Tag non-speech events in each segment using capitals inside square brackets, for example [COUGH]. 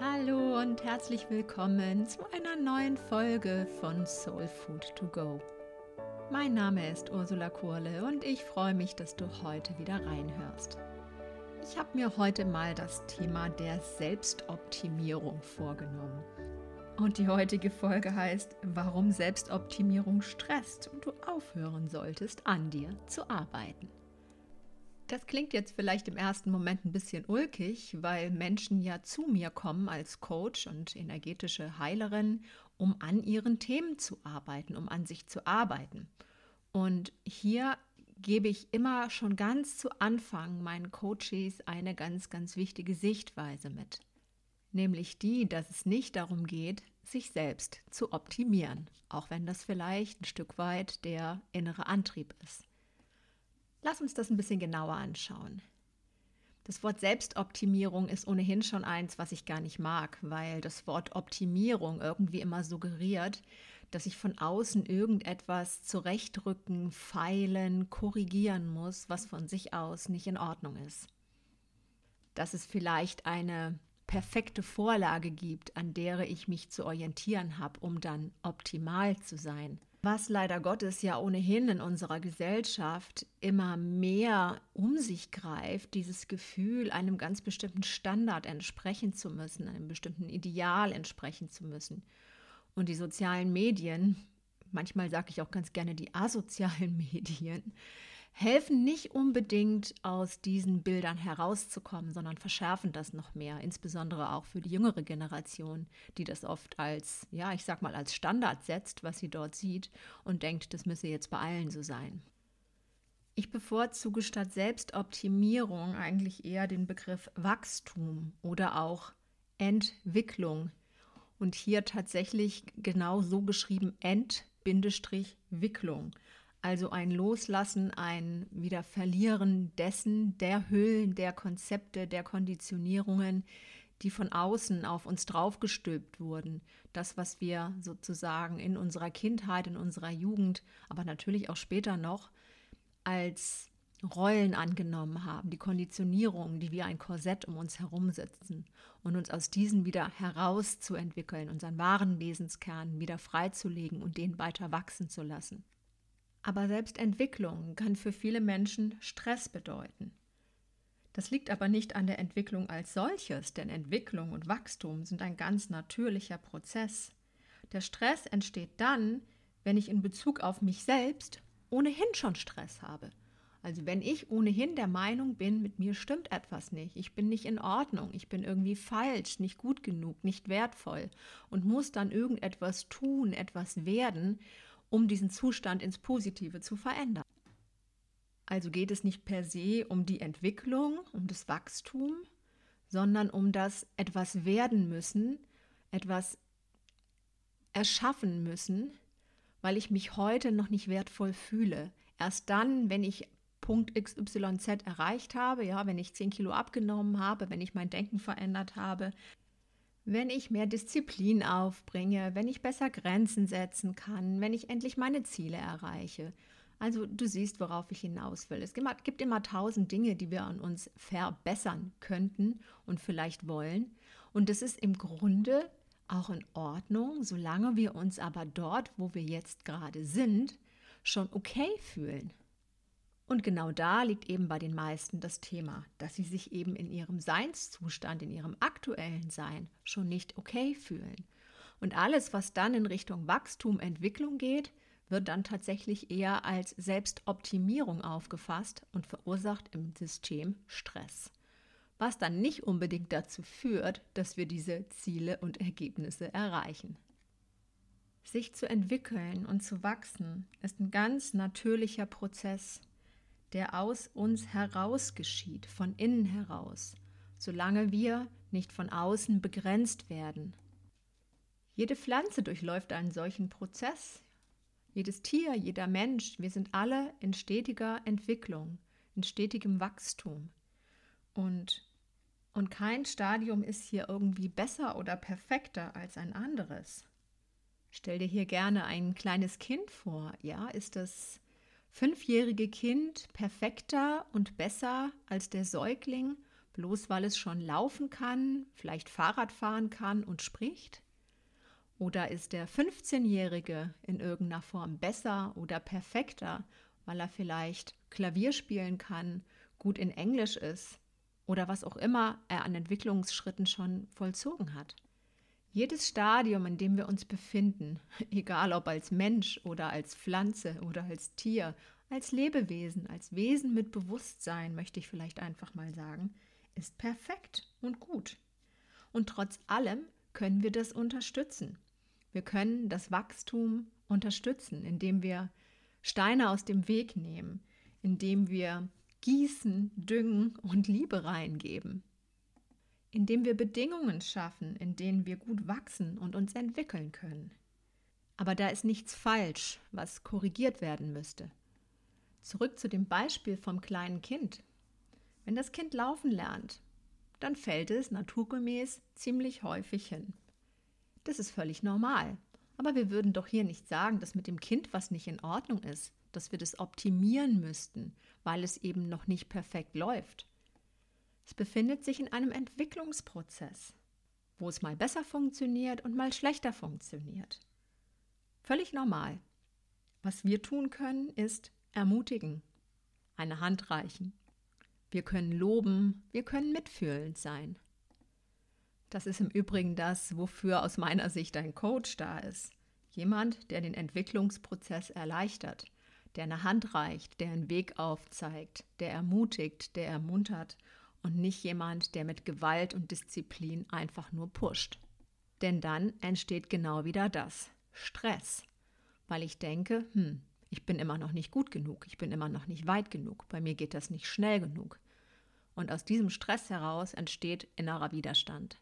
Hallo und herzlich willkommen zu einer neuen Folge von Soul Food to Go. Mein Name ist Ursula Kurle und ich freue mich, dass du heute wieder reinhörst. Ich habe mir heute mal das Thema der Selbstoptimierung vorgenommen. Und die heutige Folge heißt, warum Selbstoptimierung stresst und du aufhören solltest, an dir zu arbeiten. Das klingt jetzt vielleicht im ersten Moment ein bisschen ulkig, weil Menschen ja zu mir kommen als Coach und energetische Heilerin, um an ihren Themen zu arbeiten, um an sich zu arbeiten. Und hier gebe ich immer schon ganz zu Anfang meinen Coaches eine ganz, ganz wichtige Sichtweise mit. Nämlich die, dass es nicht darum geht, sich selbst zu optimieren, auch wenn das vielleicht ein Stück weit der innere Antrieb ist. Lass uns das ein bisschen genauer anschauen. Das Wort Selbstoptimierung ist ohnehin schon eins, was ich gar nicht mag, weil das Wort Optimierung irgendwie immer suggeriert, dass ich von außen irgendetwas zurechtrücken, feilen, korrigieren muss, was von sich aus nicht in Ordnung ist. Dass es vielleicht eine perfekte Vorlage gibt, an der ich mich zu orientieren habe, um dann optimal zu sein was leider Gottes ja ohnehin in unserer Gesellschaft immer mehr um sich greift, dieses Gefühl, einem ganz bestimmten Standard entsprechen zu müssen, einem bestimmten Ideal entsprechen zu müssen. Und die sozialen Medien, manchmal sage ich auch ganz gerne die asozialen [LAUGHS] Medien, helfen nicht unbedingt aus diesen Bildern herauszukommen, sondern verschärfen das noch mehr, insbesondere auch für die jüngere Generation, die das oft als, ja, ich sag mal, als Standard setzt, was sie dort sieht und denkt, das müsse jetzt bei allen so sein. Ich bevorzuge statt Selbstoptimierung eigentlich eher den Begriff Wachstum oder auch Entwicklung. Und hier tatsächlich genau so geschrieben Ent-Wicklung also ein Loslassen, ein Wiederverlieren dessen, der Hüllen, der Konzepte, der Konditionierungen, die von außen auf uns draufgestülpt wurden. Das, was wir sozusagen in unserer Kindheit, in unserer Jugend, aber natürlich auch später noch als Rollen angenommen haben, die Konditionierungen, die wie ein Korsett um uns herum sitzen und uns aus diesen wieder herauszuentwickeln, unseren wahren Wesenskern wieder freizulegen und den weiter wachsen zu lassen. Aber selbst Entwicklung kann für viele Menschen Stress bedeuten. Das liegt aber nicht an der Entwicklung als solches, denn Entwicklung und Wachstum sind ein ganz natürlicher Prozess. Der Stress entsteht dann, wenn ich in Bezug auf mich selbst ohnehin schon Stress habe. Also wenn ich ohnehin der Meinung bin, mit mir stimmt etwas nicht, ich bin nicht in Ordnung, ich bin irgendwie falsch, nicht gut genug, nicht wertvoll und muss dann irgendetwas tun, etwas werden, um diesen Zustand ins Positive zu verändern. Also geht es nicht per se um die Entwicklung, um das Wachstum, sondern um das etwas werden müssen, etwas erschaffen müssen, weil ich mich heute noch nicht wertvoll fühle. Erst dann, wenn ich Punkt XYZ erreicht habe, ja, wenn ich 10 Kilo abgenommen habe, wenn ich mein Denken verändert habe, wenn ich mehr Disziplin aufbringe, wenn ich besser Grenzen setzen kann, wenn ich endlich meine Ziele erreiche. Also du siehst, worauf ich hinaus will. Es gibt immer tausend Dinge, die wir an uns verbessern könnten und vielleicht wollen. Und das ist im Grunde auch in Ordnung, solange wir uns aber dort, wo wir jetzt gerade sind, schon okay fühlen. Und genau da liegt eben bei den meisten das Thema, dass sie sich eben in ihrem Seinszustand, in ihrem aktuellen Sein schon nicht okay fühlen. Und alles, was dann in Richtung Wachstum, Entwicklung geht, wird dann tatsächlich eher als Selbstoptimierung aufgefasst und verursacht im System Stress. Was dann nicht unbedingt dazu führt, dass wir diese Ziele und Ergebnisse erreichen. Sich zu entwickeln und zu wachsen ist ein ganz natürlicher Prozess der aus uns heraus geschieht, von innen heraus, solange wir nicht von außen begrenzt werden. Jede Pflanze durchläuft einen solchen Prozess. Jedes Tier, jeder Mensch, wir sind alle in stetiger Entwicklung, in stetigem Wachstum. Und, und kein Stadium ist hier irgendwie besser oder perfekter als ein anderes. Stell dir hier gerne ein kleines Kind vor. Ja, ist das fünfjährige Kind perfekter und besser als der Säugling, bloß weil es schon laufen kann, vielleicht Fahrrad fahren kann und spricht? Oder ist der 15-Jährige in irgendeiner Form besser oder perfekter, weil er vielleicht Klavier spielen kann, gut in Englisch ist oder was auch immer er an Entwicklungsschritten schon vollzogen hat? Jedes Stadium, in dem wir uns befinden, [LAUGHS] egal ob als Mensch oder als Pflanze oder als Tier, als Lebewesen, als Wesen mit Bewusstsein, möchte ich vielleicht einfach mal sagen, ist perfekt und gut. Und trotz allem können wir das unterstützen. Wir können das Wachstum unterstützen, indem wir Steine aus dem Weg nehmen, indem wir gießen, düngen und Liebe reingeben, indem wir Bedingungen schaffen, in denen wir gut wachsen und uns entwickeln können. Aber da ist nichts falsch, was korrigiert werden müsste. Zurück zu dem Beispiel vom kleinen Kind. Wenn das Kind laufen lernt, dann fällt es naturgemäß ziemlich häufig hin. Das ist völlig normal. Aber wir würden doch hier nicht sagen, dass mit dem Kind was nicht in Ordnung ist, dass wir das optimieren müssten, weil es eben noch nicht perfekt läuft. Es befindet sich in einem Entwicklungsprozess, wo es mal besser funktioniert und mal schlechter funktioniert. Völlig normal. Was wir tun können, ist ermutigen, eine Hand reichen, wir können loben, wir können mitfühlend sein. Das ist im Übrigen das, wofür aus meiner Sicht ein Coach da ist. Jemand, der den Entwicklungsprozess erleichtert, der eine Hand reicht, der einen Weg aufzeigt, der ermutigt, der ermuntert und nicht jemand, der mit Gewalt und Disziplin einfach nur pusht. Denn dann entsteht genau wieder das, Stress, weil ich denke, hm, ich bin immer noch nicht gut genug, ich bin immer noch nicht weit genug, bei mir geht das nicht schnell genug. Und aus diesem Stress heraus entsteht innerer Widerstand.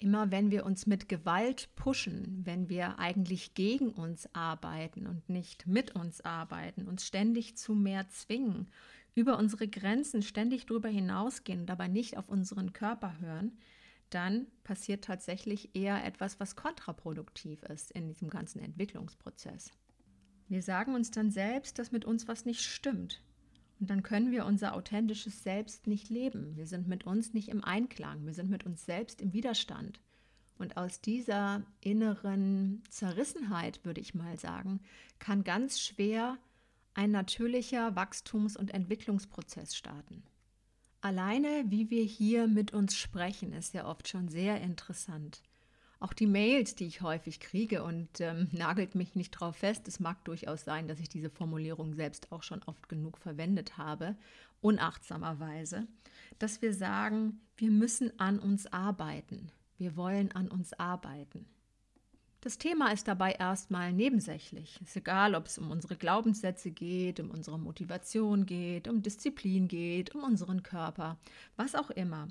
Immer wenn wir uns mit Gewalt pushen, wenn wir eigentlich gegen uns arbeiten und nicht mit uns arbeiten, uns ständig zu mehr zwingen, über unsere Grenzen ständig drüber hinausgehen dabei nicht auf unseren Körper hören, dann passiert tatsächlich eher etwas, was kontraproduktiv ist in diesem ganzen Entwicklungsprozess. Wir sagen uns dann selbst, dass mit uns was nicht stimmt. Und dann können wir unser authentisches Selbst nicht leben. Wir sind mit uns nicht im Einklang. Wir sind mit uns selbst im Widerstand. Und aus dieser inneren Zerrissenheit, würde ich mal sagen, kann ganz schwer ein natürlicher Wachstums- und Entwicklungsprozess starten. Alleine, wie wir hier mit uns sprechen, ist ja oft schon sehr interessant. Auch die Mails, die ich häufig kriege und ähm, [LAUGHS] nagelt mich nicht drauf fest, es mag durchaus sein, dass ich diese Formulierung selbst auch schon oft genug verwendet habe, unachtsamerweise, dass wir sagen, wir müssen an uns arbeiten. Wir wollen an uns arbeiten. Das Thema ist dabei erstmal nebensächlich. Es ist egal, ob es um unsere Glaubenssätze geht, um unsere Motivation geht, um Disziplin geht, um unseren Körper, was auch immer.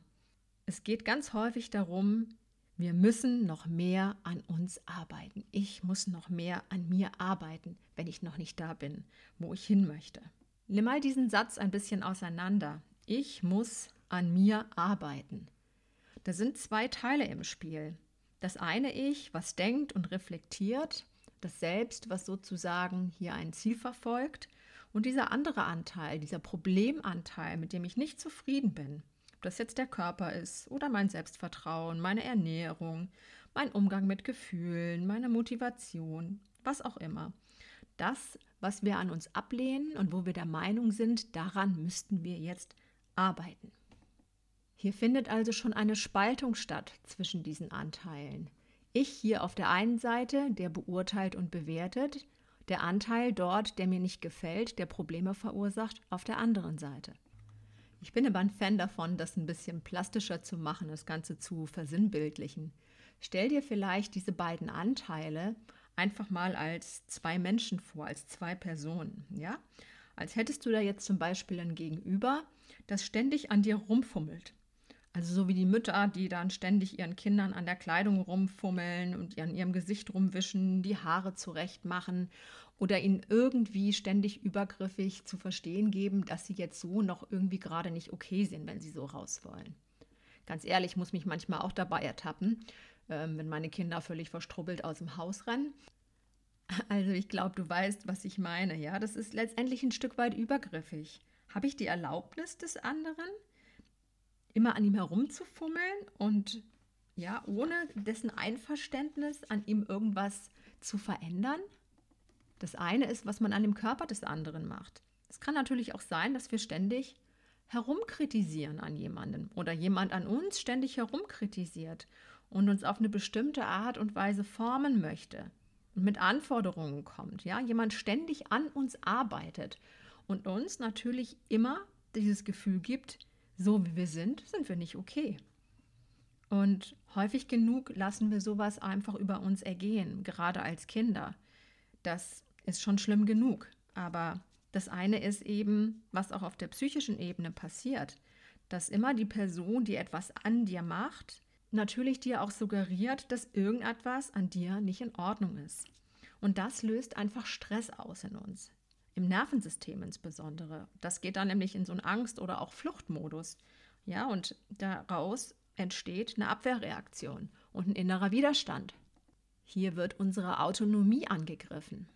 Es geht ganz häufig darum, wir müssen noch mehr an uns arbeiten. Ich muss noch mehr an mir arbeiten, wenn ich noch nicht da bin, wo ich hin möchte. Nimm mal diesen Satz ein bisschen auseinander. Ich muss an mir arbeiten. Da sind zwei Teile im Spiel. Das eine Ich, was denkt und reflektiert, das Selbst, was sozusagen hier ein Ziel verfolgt, und dieser andere Anteil, dieser Problemanteil, mit dem ich nicht zufrieden bin, ob das jetzt der Körper ist oder mein Selbstvertrauen, meine Ernährung, mein Umgang mit Gefühlen, meine Motivation, was auch immer. Das, was wir an uns ablehnen und wo wir der Meinung sind, daran müssten wir jetzt arbeiten. Hier findet also schon eine Spaltung statt zwischen diesen Anteilen. Ich hier auf der einen Seite, der beurteilt und bewertet, der Anteil dort, der mir nicht gefällt, der Probleme verursacht, auf der anderen Seite. Ich bin aber ein Fan davon, das ein bisschen plastischer zu machen, das Ganze zu versinnbildlichen. Stell dir vielleicht diese beiden Anteile einfach mal als zwei Menschen vor, als zwei Personen, ja? Als hättest du da jetzt zum Beispiel ein Gegenüber, das ständig an dir rumfummelt. Also so wie die Mütter, die dann ständig ihren Kindern an der Kleidung rumfummeln und an ihrem Gesicht rumwischen, die Haare zurecht machen oder ihnen irgendwie ständig übergriffig zu verstehen geben, dass sie jetzt so noch irgendwie gerade nicht okay sind, wenn sie so raus wollen. Ganz ehrlich, muss mich manchmal auch dabei ertappen, ähm, wenn meine Kinder völlig verstrubbelt aus dem Haus rennen. Also ich glaube, du weißt, was ich meine. Ja, das ist letztendlich ein Stück weit übergriffig. Habe ich die Erlaubnis des anderen? Immer an ihm herumzufummeln und ja, ohne dessen Einverständnis an ihm irgendwas zu verändern. Das eine ist, was man an dem Körper des anderen macht. Es kann natürlich auch sein, dass wir ständig herumkritisieren an jemanden oder jemand an uns ständig herumkritisiert und uns auf eine bestimmte Art und Weise formen möchte und mit Anforderungen kommt, ja, jemand ständig an uns arbeitet und uns natürlich immer dieses Gefühl gibt, so wie wir sind, sind wir nicht okay. Und häufig genug lassen wir sowas einfach über uns ergehen, gerade als Kinder. Das ist schon schlimm genug. Aber das eine ist eben, was auch auf der psychischen Ebene passiert, dass immer die Person, die etwas an dir macht, natürlich dir auch suggeriert, dass irgendetwas an dir nicht in Ordnung ist. Und das löst einfach Stress aus in uns. Im Nervensystem insbesondere. Das geht dann nämlich in so einen Angst- oder auch Fluchtmodus. Ja, und daraus entsteht eine Abwehrreaktion und ein innerer Widerstand. Hier wird unsere Autonomie angegriffen.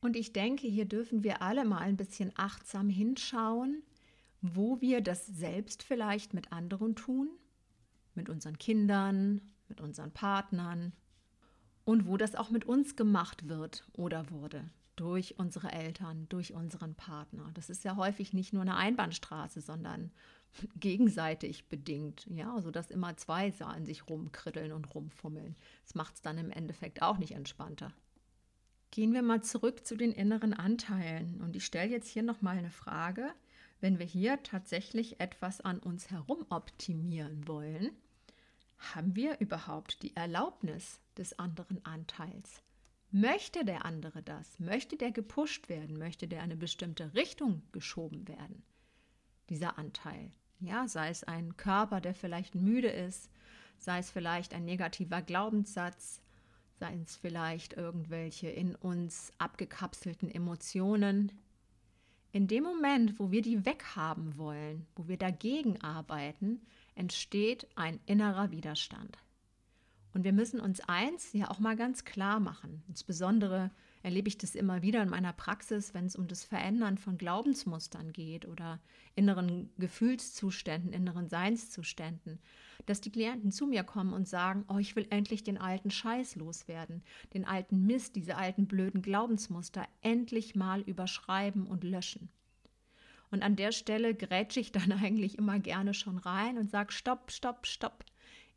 Und ich denke, hier dürfen wir alle mal ein bisschen achtsam hinschauen, wo wir das selbst vielleicht mit anderen tun, mit unseren Kindern, mit unseren Partnern und wo das auch mit uns gemacht wird oder wurde durch unsere Eltern, durch unseren Partner. Das ist ja häufig nicht nur eine Einbahnstraße, sondern [LAUGHS] gegenseitig bedingt, ja, sodass immer zwei an sich rumkritteln und rumfummeln. Das macht es dann im Endeffekt auch nicht entspannter. Gehen wir mal zurück zu den inneren Anteilen und ich stelle jetzt hier nochmal eine Frage. Wenn wir hier tatsächlich etwas an uns herum optimieren wollen, haben wir überhaupt die Erlaubnis des anderen Anteils? Möchte der andere das? Möchte der gepusht werden? Möchte der in eine bestimmte Richtung geschoben werden? Dieser Anteil. Ja, sei es ein Körper, der vielleicht müde ist, sei es vielleicht ein negativer Glaubenssatz, sei es vielleicht irgendwelche in uns abgekapselten Emotionen. In dem Moment, wo wir die weghaben wollen, wo wir dagegen arbeiten, entsteht ein innerer Widerstand. Und wir müssen uns eins ja auch mal ganz klar machen. Insbesondere erlebe ich das immer wieder in meiner Praxis, wenn es um das Verändern von Glaubensmustern geht oder inneren Gefühlszuständen, inneren Seinszuständen, dass die Klienten zu mir kommen und sagen, oh, ich will endlich den alten Scheiß loswerden, den alten Mist, diese alten blöden Glaubensmuster endlich mal überschreiben und löschen. Und an der Stelle grätsche ich dann [LAUGHS] eigentlich immer gerne schon rein und sage, stopp, stopp, stopp.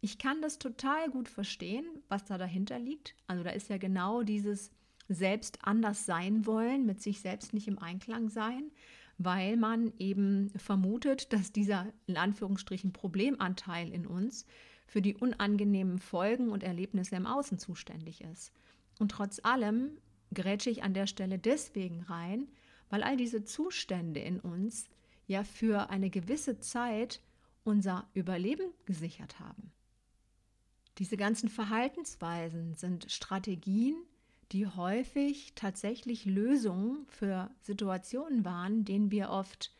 Ich kann das total gut verstehen, was da dahinter liegt. Also da ist ja genau dieses selbst anders sein wollen, mit sich selbst nicht im Einklang sein, weil man eben vermutet, dass dieser in Anführungsstrichen Problemanteil in uns für die unangenehmen Folgen und Erlebnisse im Außen zuständig ist. Und trotz allem grätsche ich an der Stelle deswegen rein, weil all diese Zustände in uns ja für eine gewisse Zeit unser Überleben gesichert haben. Diese ganzen Verhaltensweisen sind Strategien, die häufig tatsächlich Lösungen für Situationen waren, denen wir oft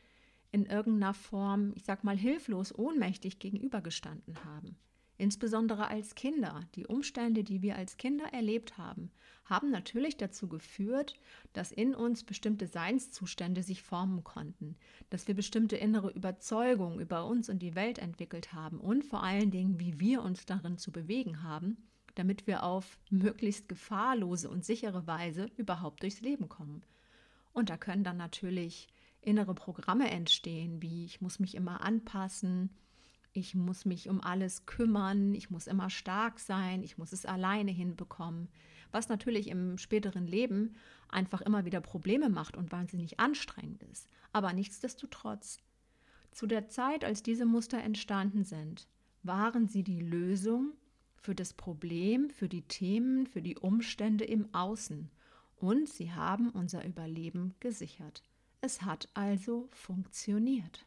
in irgendeiner Form, ich sag mal, hilflos, ohnmächtig gegenübergestanden haben. Insbesondere als Kinder. Die Umstände, die wir als Kinder erlebt haben, haben natürlich dazu geführt, dass in uns bestimmte Seinszustände sich formen konnten, dass wir bestimmte innere Überzeugungen über uns und die Welt entwickelt haben und vor allen Dingen, wie wir uns darin zu bewegen haben, damit wir auf möglichst gefahrlose und sichere Weise überhaupt durchs Leben kommen. Und da können dann natürlich innere Programme entstehen, wie ich muss mich immer anpassen, ich muss mich um alles kümmern, ich muss immer stark sein, ich muss es alleine hinbekommen, was natürlich im späteren Leben einfach immer wieder Probleme macht und wahnsinnig anstrengend ist. Aber nichtsdestotrotz, zu der Zeit, als diese Muster entstanden sind, waren sie die Lösung für das Problem, für die Themen, für die Umstände im Außen und sie haben unser Überleben gesichert. Es hat also funktioniert.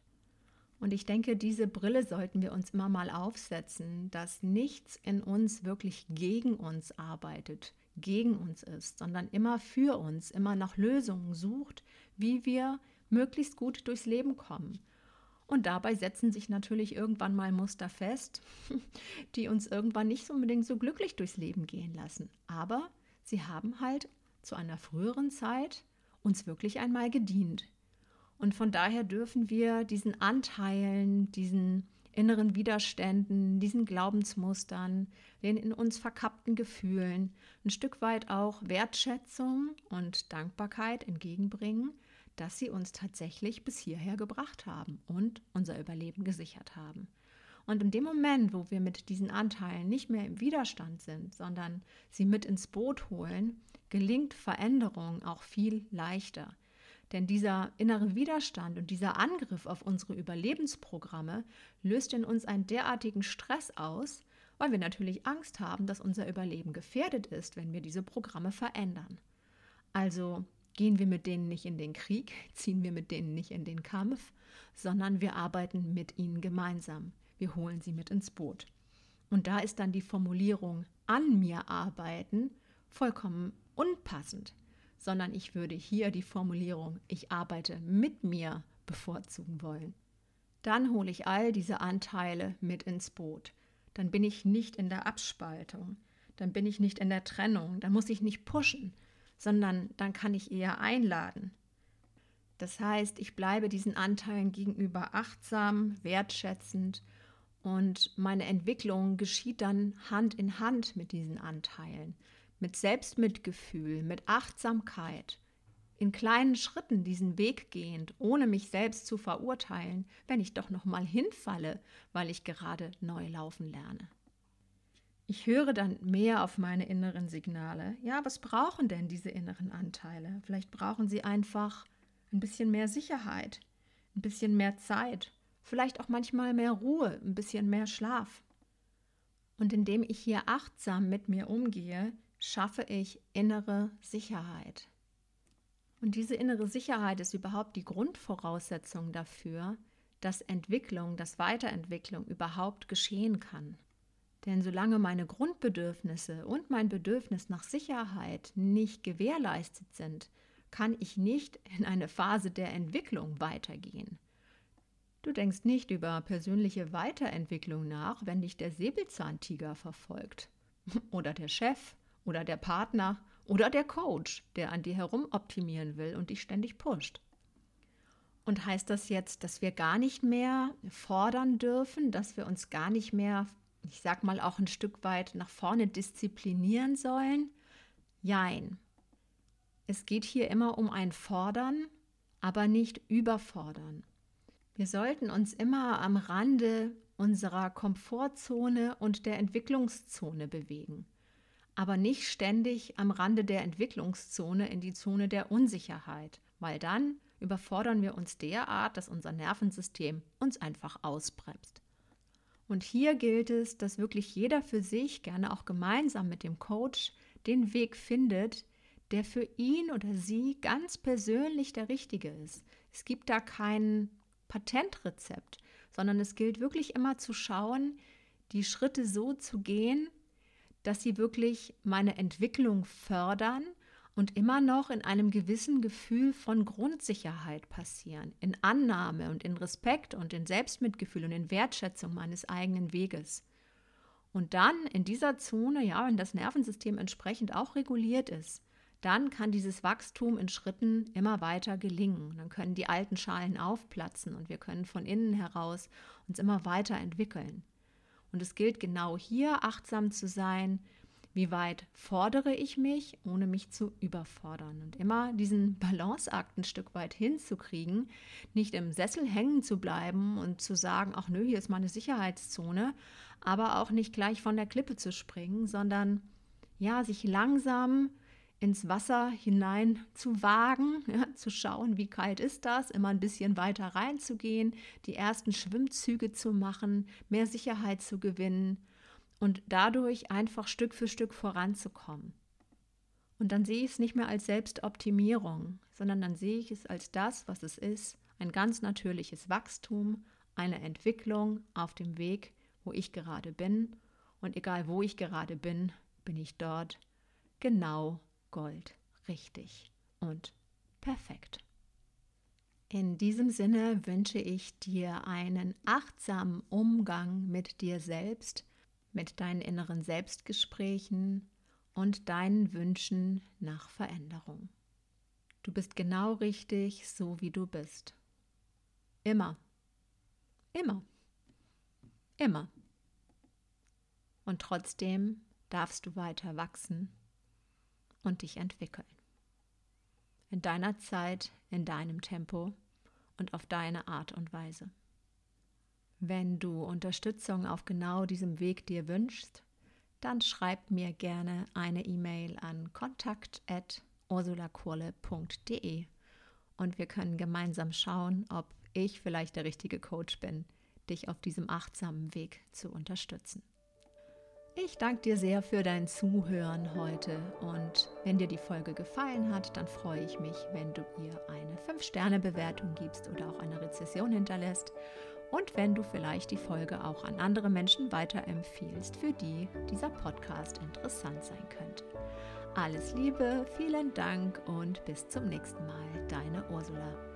Und ich denke, diese Brille sollten wir uns immer mal aufsetzen, dass nichts in uns wirklich gegen uns arbeitet, gegen uns ist, sondern immer für uns, immer nach Lösungen sucht, wie wir möglichst gut durchs Leben kommen. Und dabei setzen sich natürlich irgendwann mal Muster fest, [LAUGHS] die uns irgendwann nicht unbedingt so glücklich durchs Leben gehen lassen. Aber sie haben halt zu einer früheren Zeit uns wirklich einmal gedient. Und von daher dürfen wir diesen Anteilen, diesen inneren Widerständen, diesen Glaubensmustern, den in uns verkappten Gefühlen ein Stück weit auch Wertschätzung und Dankbarkeit entgegenbringen, dass sie uns tatsächlich bis hierher gebracht haben und unser Überleben gesichert haben. Und in dem Moment, wo wir mit diesen Anteilen nicht mehr im Widerstand sind, sondern sie mit ins Boot holen, gelingt Veränderung auch viel leichter. Denn dieser innere Widerstand und dieser Angriff auf unsere Überlebensprogramme löst in uns einen derartigen Stress aus, weil wir natürlich Angst haben, dass unser Überleben gefährdet ist, wenn wir diese Programme verändern. Also gehen wir mit denen nicht in den Krieg, [LAUGHS] ziehen wir mit denen nicht in den Kampf, sondern wir arbeiten mit ihnen gemeinsam. Wir holen sie mit ins Boot. Und da ist dann die Formulierung an mir arbeiten vollkommen unpassend, sondern ich würde hier die Formulierung ich arbeite mit mir bevorzugen wollen. Dann hole ich all diese Anteile mit ins Boot. Dann bin ich nicht in der Abspaltung, dann bin ich nicht in der Trennung, dann muss ich nicht pushen, sondern dann kann ich eher einladen. Das heißt, ich bleibe diesen Anteilen gegenüber achtsam, wertschätzend und meine Entwicklung geschieht dann Hand in Hand mit diesen Anteilen, mit Selbstmitgefühl, mit Achtsamkeit, in kleinen Schritten diesen Weg gehend, ohne mich selbst zu verurteilen, wenn ich doch noch mal hinfalle, weil ich gerade neu laufen lerne. Ich höre dann mehr auf meine inneren Signale. Ja, was brauchen denn diese inneren Anteile? Vielleicht brauchen sie einfach ein bisschen mehr Sicherheit, ein bisschen mehr Zeit, vielleicht auch manchmal mehr Ruhe, ein bisschen mehr Schlaf. Und indem ich hier achtsam mit mir umgehe, schaffe ich innere Sicherheit. Und diese innere Sicherheit ist überhaupt die Grundvoraussetzung dafür, dass Entwicklung, dass Weiterentwicklung überhaupt geschehen kann. Denn solange meine Grundbedürfnisse und mein Bedürfnis nach Sicherheit nicht gewährleistet sind, kann ich nicht in eine Phase der Entwicklung weitergehen. Du denkst nicht über persönliche Weiterentwicklung nach, wenn dich der Säbelzahntiger verfolgt. Oder der Chef oder der Partner oder der Coach, der an dir herum optimieren will und dich ständig pusht. Und heißt das jetzt, dass wir gar nicht mehr fordern dürfen, dass wir uns gar nicht mehr ich sag mal, auch ein Stück weit nach vorne disziplinieren sollen? Jein. Es geht hier immer um ein Fordern, aber nicht überfordern. Wir sollten uns immer am Rande unserer Komfortzone und der Entwicklungszone bewegen, aber nicht ständig am Rande der Entwicklungszone in die Zone der Unsicherheit, weil dann überfordern wir uns derart, dass unser Nervensystem uns einfach ausbremst. Und hier gilt es, dass wirklich jeder für sich, gerne auch gemeinsam mit dem Coach, den Weg findet, der für ihn oder sie ganz persönlich der richtige ist. Es gibt da kein Patentrezept, sondern es gilt wirklich immer zu schauen, die Schritte so zu gehen, dass sie wirklich meine Entwicklung fördern und immer noch in einem gewissen Gefühl von Grundsicherheit passieren, in Annahme und in Respekt und in Selbstmitgefühl und in Wertschätzung meines eigenen Weges. Und dann in dieser Zone, ja, wenn das Nervensystem entsprechend auch reguliert ist, dann kann dieses Wachstum in Schritten immer weiter gelingen. Dann können die alten Schalen aufplatzen und wir können von innen heraus uns immer weiter entwickeln. Und es gilt genau hier achtsam zu sein, wie weit fordere ich mich, ohne mich zu überfordern? Und immer diesen [LAUGHS] Balanceakt ein Stück weit hinzukriegen, nicht im Sessel hängen zu bleiben und zu sagen, ach nö, hier ist meine Sicherheitszone, aber auch nicht gleich von der Klippe zu springen, sondern ja, sich langsam ins Wasser hinein zu wagen, [LAUGHS] ja, zu schauen, wie kalt ist das, immer ein bisschen weiter reinzugehen, die ersten Schwimmzüge zu machen, mehr Sicherheit zu gewinnen und dadurch einfach Stück für Stück voranzukommen. Und dann sehe ich es nicht mehr als Selbstoptimierung, sondern dann sehe ich es als das, was es ist, ein ganz natürliches Wachstum, eine Entwicklung auf dem Weg, wo ich gerade bin. Und egal wo ich gerade bin, bin ich dort genau Gold, richtig und perfekt. In diesem Sinne wünsche ich dir einen achtsamen Umgang mit dir selbst, mit deinen inneren Selbstgesprächen und deinen Wünschen nach Veränderung. Du bist genau richtig, so wie du bist. Immer. Immer. Immer. Und trotzdem darfst du weiter wachsen und dich entwickeln. In deiner Zeit, in deinem Tempo und auf deine Art und Weise. Wenn du Unterstützung auf genau diesem Weg dir wünschst, dann schreib mir gerne eine E-Mail an kontakt.ursulakurle.de und wir können gemeinsam schauen, ob ich vielleicht der richtige Coach bin, dich auf diesem achtsamen Weg zu unterstützen. Ich danke dir sehr für dein Zuhören heute und wenn dir die Folge gefallen hat, dann freue ich mich, wenn du ihr eine 5-Sterne-Bewertung gibst oder auch eine Rezession hinterlässt und wenn du vielleicht die Folge auch an andere Menschen weiterempfiehlst, für die dieser Podcast interessant sein könnte. Alles Liebe, vielen Dank und bis zum nächsten Mal, deine Ursula.